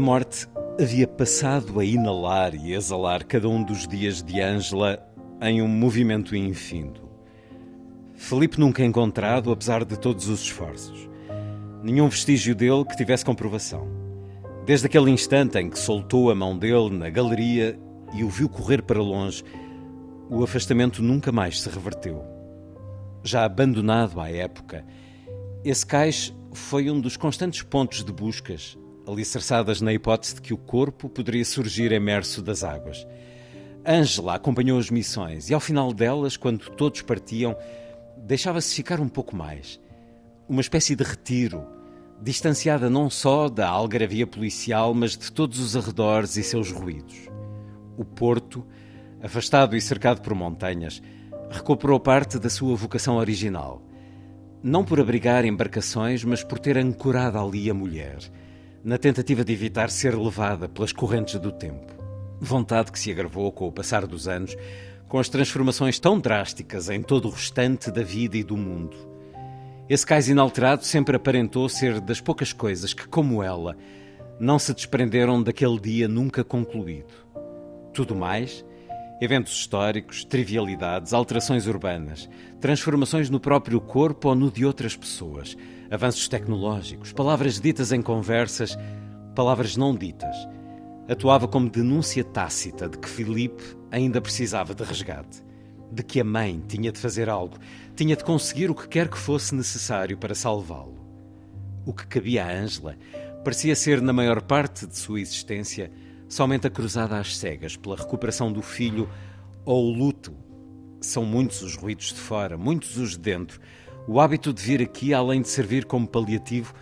Morte havia passado a inalar e exalar cada um dos dias de Ângela em um movimento infindo. Felipe nunca encontrado, apesar de todos os esforços. Nenhum vestígio dele que tivesse comprovação. Desde aquele instante em que soltou a mão dele na galeria e o viu correr para longe, o afastamento nunca mais se reverteu. Já abandonado à época, esse cais foi um dos constantes pontos de buscas alicerçadas na hipótese de que o corpo poderia surgir emerso das águas. Ângela acompanhou as missões e, ao final delas, quando todos partiam, deixava-se ficar um pouco mais. Uma espécie de retiro, distanciada não só da algaravia policial, mas de todos os arredores e seus ruídos. O porto, afastado e cercado por montanhas, recuperou parte da sua vocação original. Não por abrigar embarcações, mas por ter ancorado ali a mulher na tentativa de evitar ser levada pelas correntes do tempo. Vontade que se agravou com o passar dos anos, com as transformações tão drásticas em todo o restante da vida e do mundo. Esse cais inalterado sempre aparentou ser das poucas coisas que, como ela, não se desprenderam daquele dia nunca concluído. Tudo mais, eventos históricos, trivialidades, alterações urbanas, transformações no próprio corpo ou no de outras pessoas, avanços tecnológicos, palavras ditas em conversas, palavras não ditas. Atuava como denúncia tácita de que Filipe ainda precisava de resgate, de que a mãe tinha de fazer algo, tinha de conseguir o que quer que fosse necessário para salvá-lo. O que cabia a Ângela parecia ser, na maior parte de sua existência, somente a cruzada às cegas pela recuperação do filho ou o luto. São muitos os ruídos de fora, muitos os de dentro, o hábito de vir aqui, além de servir como paliativo,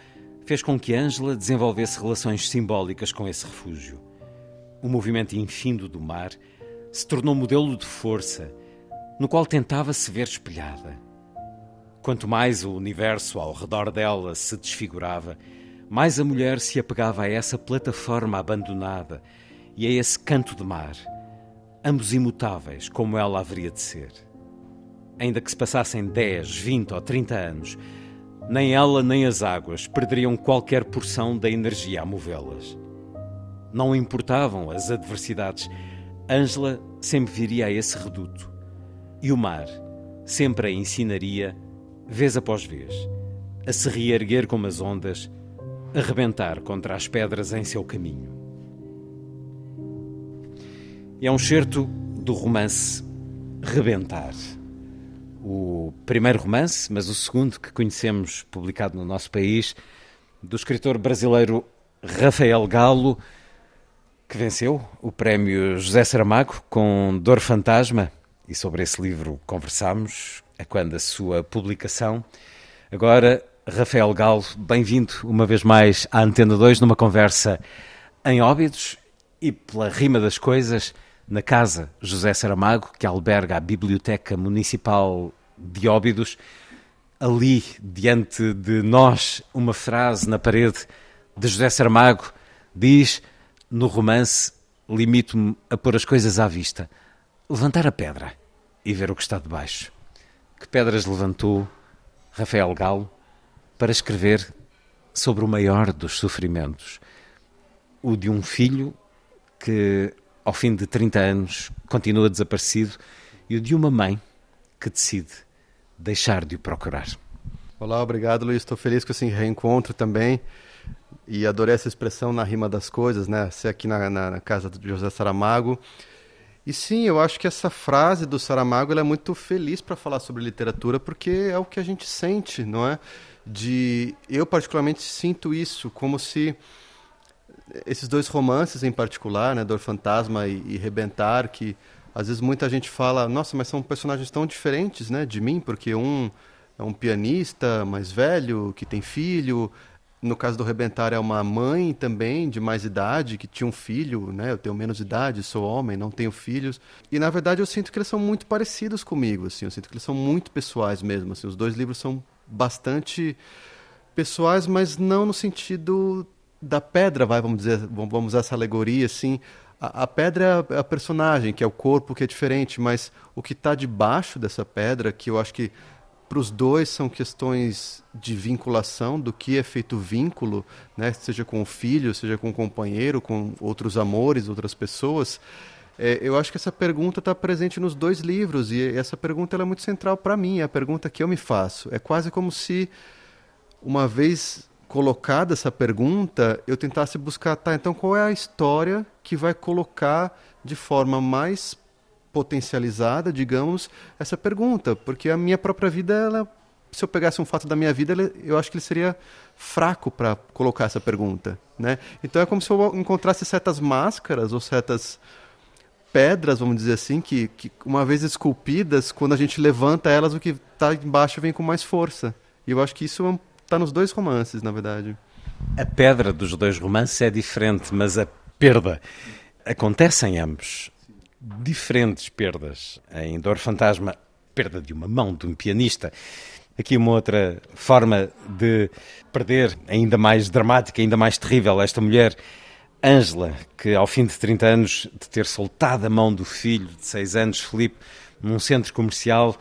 fez com que Ângela desenvolvesse relações simbólicas com esse refúgio. O movimento infindo do mar se tornou modelo de força, no qual tentava se ver espelhada. Quanto mais o universo ao redor dela se desfigurava, mais a mulher se apegava a essa plataforma abandonada e a esse canto de mar, ambos imutáveis como ela haveria de ser ainda que se passassem 10, 20 ou 30 anos, nem ela nem as águas perderiam qualquer porção da energia a movê-las. Não importavam as adversidades, Ângela sempre viria a esse reduto. E o mar sempre a ensinaria, vez após vez, a se reerguer como as ondas, a rebentar contra as pedras em seu caminho. É um certo do romance Rebentar o primeiro romance, mas o segundo que conhecemos publicado no nosso país, do escritor brasileiro Rafael Galo, que venceu o prémio José Saramago com Dor Fantasma, e sobre esse livro conversámos, a quando a sua publicação. Agora, Rafael Galo, bem-vindo uma vez mais à Antena 2, numa conversa em Óbidos e pela rima das coisas na Casa José Saramago, que alberga a Biblioteca Municipal de Óbidos. Ali, diante de nós, uma frase na parede de José Saramago diz: No romance, limito-me a pôr as coisas à vista, levantar a pedra e ver o que está debaixo. Que pedras levantou Rafael Galo para escrever sobre o maior dos sofrimentos, o de um filho que ao fim de 30 anos, continua desaparecido, e o de uma mãe que decide deixar de o procurar. Olá, obrigado, Luiz. Estou feliz com esse reencontro também. E adorei essa expressão na rima das coisas, né? Ser aqui na, na, na casa de José Saramago. E sim, eu acho que essa frase do Saramago é muito feliz para falar sobre literatura, porque é o que a gente sente, não é? De eu particularmente sinto isso como se esses dois romances em particular, né, Dor Fantasma e, e Rebentar, que às vezes muita gente fala, nossa, mas são personagens tão diferentes, né, de mim, porque um é um pianista mais velho que tem filho, no caso do Rebentar é uma mãe também de mais idade que tinha um filho, né? Eu tenho menos idade, sou homem, não tenho filhos. E na verdade eu sinto que eles são muito parecidos comigo, assim. Eu sinto que eles são muito pessoais mesmo, assim. Os dois livros são bastante pessoais, mas não no sentido da pedra, vai, vamos dizer, vamos usar essa alegoria assim. A, pedra é a personagem, que é o corpo que é diferente, mas o que está debaixo dessa pedra, que eu acho que para os dois são questões de vinculação, do que é feito vínculo, né? seja com o filho, seja com o companheiro, com outros amores, outras pessoas. É, eu acho que essa pergunta está presente nos dois livros e essa pergunta é muito central para mim, é a pergunta que eu me faço. É quase como se, uma vez colocada essa pergunta, eu tentasse buscar, tá, então qual é a história que vai colocar de forma mais potencializada, digamos, essa pergunta, porque a minha própria vida, ela, se eu pegasse um fato da minha vida, eu acho que ele seria fraco para colocar essa pergunta, né? Então é como se eu encontrasse certas máscaras ou certas pedras, vamos dizer assim, que, que uma vez esculpidas, quando a gente levanta elas, o que está embaixo vem com mais força. E eu acho que isso está nos dois romances, na verdade. A pedra dos dois romances é diferente, mas a perda acontece em ambos diferentes perdas. Em Dor Fantasma, perda de uma mão de um pianista. Aqui uma outra forma de perder, ainda mais dramática, ainda mais terrível, esta mulher, Ângela, que ao fim de 30 anos de ter soltado a mão do filho de 6 anos, Felipe, num centro comercial,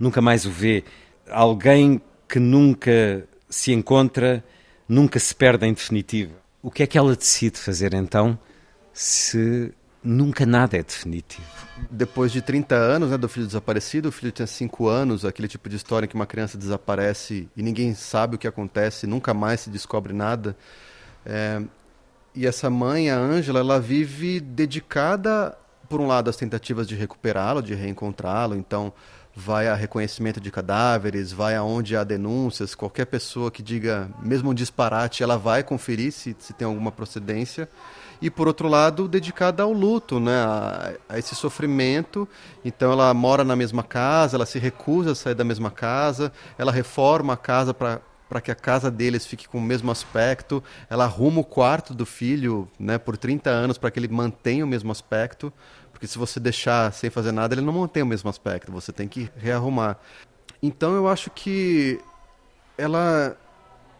nunca mais o vê. Alguém que nunca se encontra, nunca se perde em definitivo. O que é que ela decide fazer então, se nunca nada é definitivo. Depois de 30 anos né, do filho desaparecido, o filho tinha 5 anos, aquele tipo de história em que uma criança desaparece e ninguém sabe o que acontece, nunca mais se descobre nada. É, e essa mãe, a Ângela, ela vive dedicada, por um lado, às tentativas de recuperá-lo, de reencontrá-lo, então vai a reconhecimento de cadáveres, vai aonde há denúncias, qualquer pessoa que diga, mesmo um disparate, ela vai conferir se, se tem alguma procedência e por outro lado dedicada ao luto, né, a, a, esse sofrimento. Então ela mora na mesma casa, ela se recusa a sair da mesma casa, ela reforma a casa para para que a casa deles fique com o mesmo aspecto, ela arruma o quarto do filho, né, por 30 anos para que ele mantenha o mesmo aspecto, porque se você deixar sem fazer nada, ele não mantém o mesmo aspecto, você tem que rearrumar. Então eu acho que ela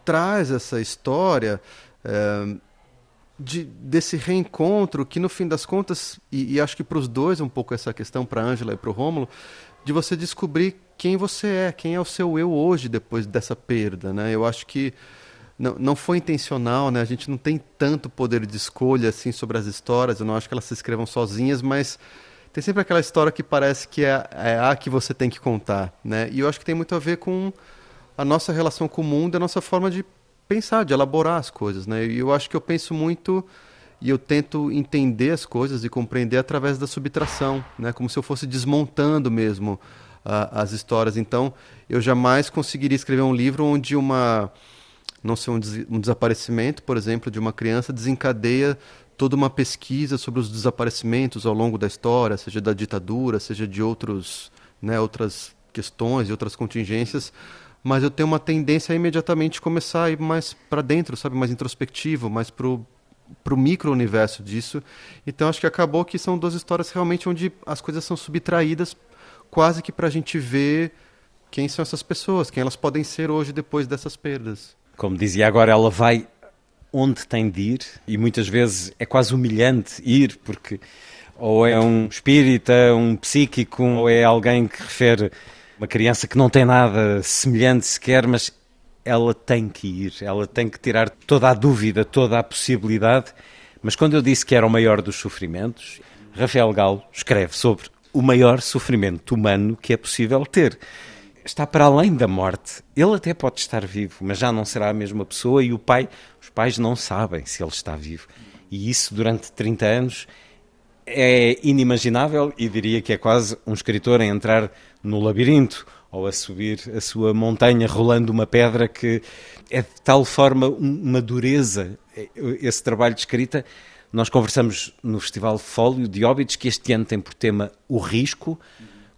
traz essa história é, de, desse reencontro que no fim das contas e, e acho que para os dois um pouco essa questão para Ângela e para o Rômulo de você descobrir quem você é, quem é o seu eu hoje depois dessa perda, né? Eu acho que não, não foi intencional, né? A gente não tem tanto poder de escolha assim sobre as histórias. Eu não acho que elas se escrevam sozinhas, mas tem sempre aquela história que parece que é, é a que você tem que contar, né? E eu acho que tem muito a ver com a nossa relação com o mundo, a nossa forma de pensar, de elaborar as coisas, né? E eu acho que eu penso muito e eu tento entender as coisas e compreender através da subtração, né? Como se eu fosse desmontando mesmo uh, as histórias. Então, eu jamais conseguiria escrever um livro onde uma não sei um, des um desaparecimento, por exemplo, de uma criança desencadeia toda uma pesquisa sobre os desaparecimentos ao longo da história, seja da ditadura, seja de outros, né, outras questões e outras contingências, mas eu tenho uma tendência a imediatamente começar a ir mais para dentro, sabe, mais introspectivo, mais pro pro micro-universo disso. Então acho que acabou que são duas histórias realmente onde as coisas são subtraídas quase que para a gente ver quem são essas pessoas, quem elas podem ser hoje depois dessas perdas. Como dizia agora, ela vai onde tem de ir e muitas vezes é quase humilhante ir porque ou é um espírita, um psíquico, ou é alguém que refere uma criança que não tem nada semelhante sequer, mas ela tem que ir, ela tem que tirar toda a dúvida, toda a possibilidade. Mas quando eu disse que era o maior dos sofrimentos, Rafael Galo escreve sobre o maior sofrimento humano que é possível ter. Está para além da morte. Ele até pode estar vivo, mas já não será a mesma pessoa e o pai, os pais não sabem se ele está vivo. E isso durante 30 anos é inimaginável e diria que é quase um escritor a entrar no labirinto ou a subir a sua montanha rolando uma pedra que é de tal forma uma dureza esse trabalho de escrita. Nós conversamos no Festival Fólio de Óbidos, que este ano tem por tema o risco.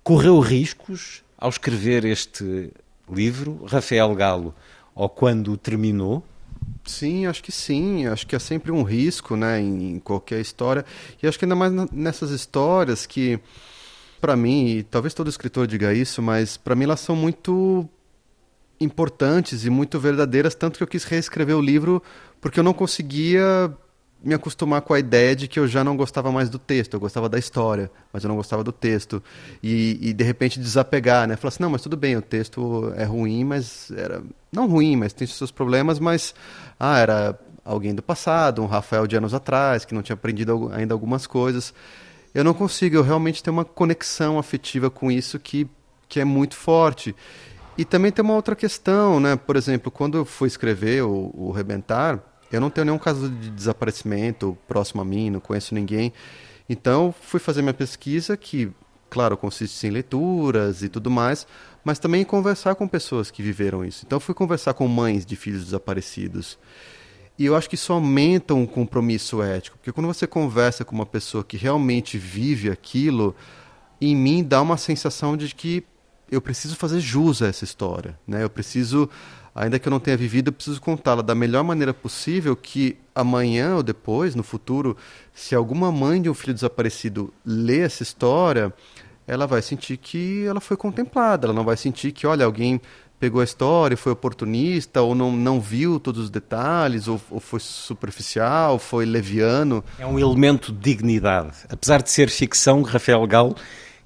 Correu riscos ao escrever este livro, Rafael Galo, ou quando terminou? Sim, acho que sim. Acho que é sempre um risco, né, em, qualquer história. E acho que ainda mais nessas histórias que, para mim, e talvez todo escritor diga isso, mas para mim elas são muito importantes e muito verdadeiras, tanto que eu quis reescrever o livro porque eu não conseguia me acostumar com a ideia de que eu já não gostava mais do texto, eu gostava da história, mas eu não gostava do texto. E, e de repente desapegar, né? Falar assim, não, mas tudo bem, o texto é ruim, mas era. Não ruim, mas tem seus problemas, mas. Ah, era alguém do passado, um Rafael de anos atrás, que não tinha aprendido ainda algumas coisas. Eu não consigo, eu realmente tenho uma conexão afetiva com isso que, que é muito forte. E também tem uma outra questão, né? Por exemplo, quando eu fui escrever o, o Rebentar, eu não tenho nenhum caso de desaparecimento próximo a mim, não conheço ninguém. Então, fui fazer minha pesquisa, que, claro, consiste em leituras e tudo mais, mas também em conversar com pessoas que viveram isso. Então, fui conversar com mães de filhos desaparecidos. E eu acho que isso aumenta um compromisso ético, porque quando você conversa com uma pessoa que realmente vive aquilo, em mim dá uma sensação de que eu preciso fazer jus a essa história, né? Eu preciso ainda que eu não tenha vivido, eu preciso contá-la da melhor maneira possível que amanhã ou depois, no futuro, se alguma mãe de um filho desaparecido lê essa história, ela vai sentir que ela foi contemplada, ela não vai sentir que, olha, alguém pegou a história, foi oportunista, ou não, não viu todos os detalhes, ou, ou foi superficial, foi leviano. É um elemento de dignidade. Apesar de ser ficção, Rafael Galo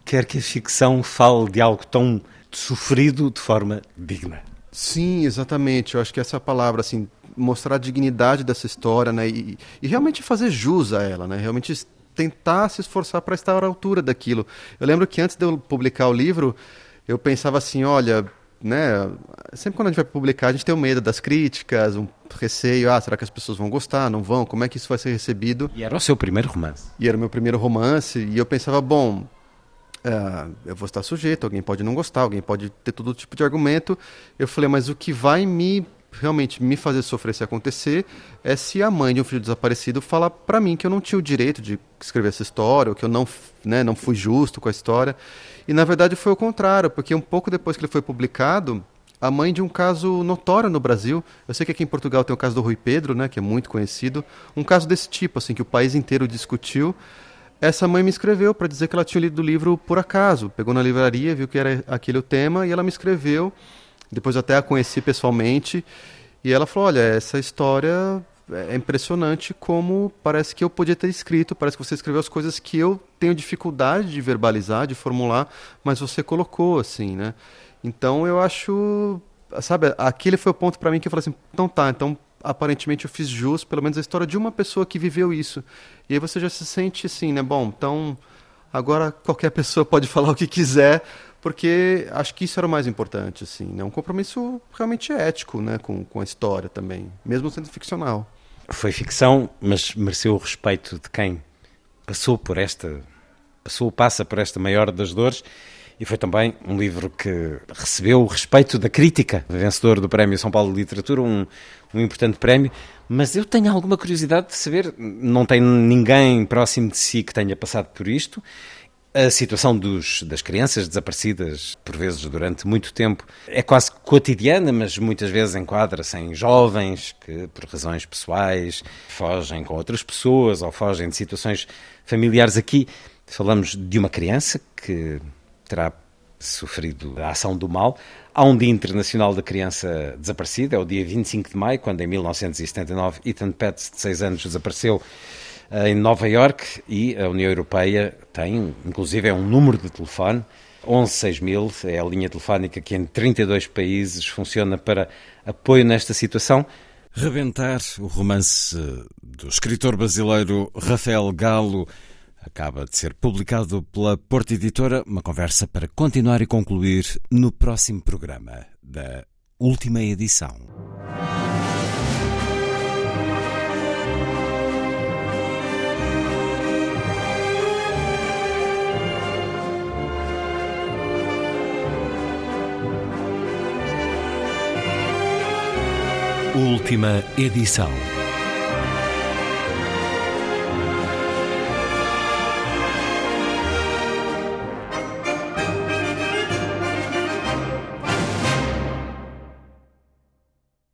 quer que a ficção fale de algo tão sofrido de forma digna. Sim, exatamente. Eu acho que essa palavra, assim, mostrar a dignidade dessa história, né? E, e realmente fazer jus a ela, né? Realmente tentar se esforçar para estar à altura daquilo. Eu lembro que antes de eu publicar o livro, eu pensava assim, olha, né? Sempre quando a gente vai publicar, a gente tem um medo das críticas, um receio, ah, será que as pessoas vão gostar, não vão? Como é que isso vai ser recebido? E era o seu primeiro romance. E era o meu primeiro romance, e eu pensava, bom, Uh, eu vou estar sujeito, alguém pode não gostar, alguém pode ter todo tipo de argumento. Eu falei, mas o que vai me realmente me fazer sofrer se acontecer é se a mãe de um filho desaparecido falar para mim que eu não tinha o direito de escrever essa história, ou que eu não, né, não fui justo com a história. E na verdade foi o contrário, porque um pouco depois que ele foi publicado, a mãe de um caso notório no Brasil. Eu sei que aqui em Portugal tem o caso do Rui Pedro, né, que é muito conhecido, um caso desse tipo, assim, que o país inteiro discutiu. Essa mãe me escreveu para dizer que ela tinha lido o livro por acaso. Pegou na livraria, viu que era aquele o tema e ela me escreveu. Depois até a conheci pessoalmente e ela falou: "Olha, essa história é impressionante como parece que eu podia ter escrito, parece que você escreveu as coisas que eu tenho dificuldade de verbalizar, de formular, mas você colocou assim, né? Então eu acho, sabe, aquele foi o ponto para mim que eu falei assim: "Então tá, então aparentemente eu fiz jus, pelo menos a história de uma pessoa que viveu isso. E aí você já se sente assim, né? Bom, então agora qualquer pessoa pode falar o que quiser, porque acho que isso era o mais importante, assim, né? Um compromisso realmente ético, né? Com, com a história também, mesmo sendo ficcional. Foi ficção, mas mereceu o respeito de quem passou por esta, passou, passa por esta maior das dores e foi também um livro que recebeu o respeito da crítica, vencedor do Prémio São Paulo de Literatura, um, um importante prémio. Mas eu tenho alguma curiosidade de saber, não tem ninguém próximo de si que tenha passado por isto. A situação dos, das crianças desaparecidas, por vezes durante muito tempo, é quase cotidiana, mas muitas vezes enquadra-se em jovens que, por razões pessoais, fogem com outras pessoas ou fogem de situações familiares. Aqui falamos de uma criança que terá sofrido a ação do mal. Há um Dia Internacional da Criança Desaparecida, é o dia 25 de maio, quando em 1979 Ethan Petts, de 6 anos, desapareceu eh, em Nova York e a União Europeia tem, inclusive, é um número de telefone, 116000, é a linha telefónica que em 32 países funciona para apoio nesta situação. Rebentar, o romance do escritor brasileiro Rafael Galo, acaba de ser publicado pela Porta Editora, uma conversa para continuar e concluir no próximo programa da última edição. Última edição.